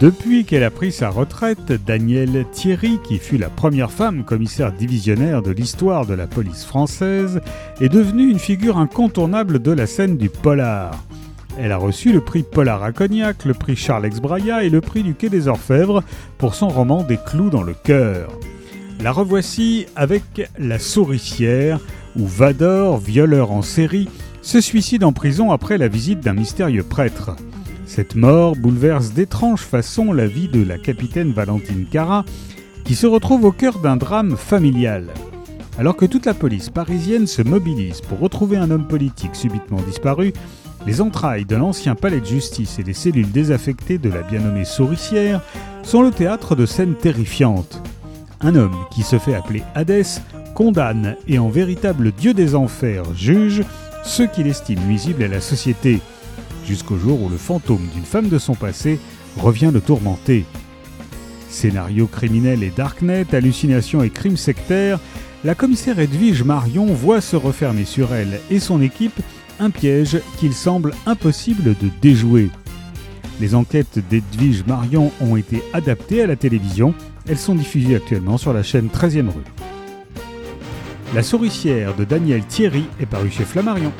Depuis qu'elle a pris sa retraite, Danielle Thierry, qui fut la première femme commissaire divisionnaire de l'histoire de la police française, est devenue une figure incontournable de la scène du polar. Elle a reçu le prix Polar à Cognac, le prix Charles Braya et le prix du Quai des Orfèvres pour son roman Des clous dans le cœur. La revoici avec La souricière, où Vador, violeur en série, se suicide en prison après la visite d'un mystérieux prêtre. Cette mort bouleverse d'étranges façons la vie de la capitaine Valentine Cara, qui se retrouve au cœur d'un drame familial. Alors que toute la police parisienne se mobilise pour retrouver un homme politique subitement disparu, les entrailles de l'ancien palais de justice et les cellules désaffectées de la bien nommée souricière sont le théâtre de scènes terrifiantes. Un homme qui se fait appeler Hadès condamne et en véritable dieu des enfers juge ceux qu'il estime nuisibles à la société jusqu'au jour où le fantôme d'une femme de son passé revient le tourmenter. Scénario criminel et darknet, hallucinations et crimes sectaires, la commissaire Edwige Marion voit se refermer sur elle et son équipe un piège qu'il semble impossible de déjouer. Les enquêtes d'Edwige Marion ont été adaptées à la télévision. Elles sont diffusées actuellement sur la chaîne 13e rue. La souricière de Daniel Thierry est parue chez Flammarion.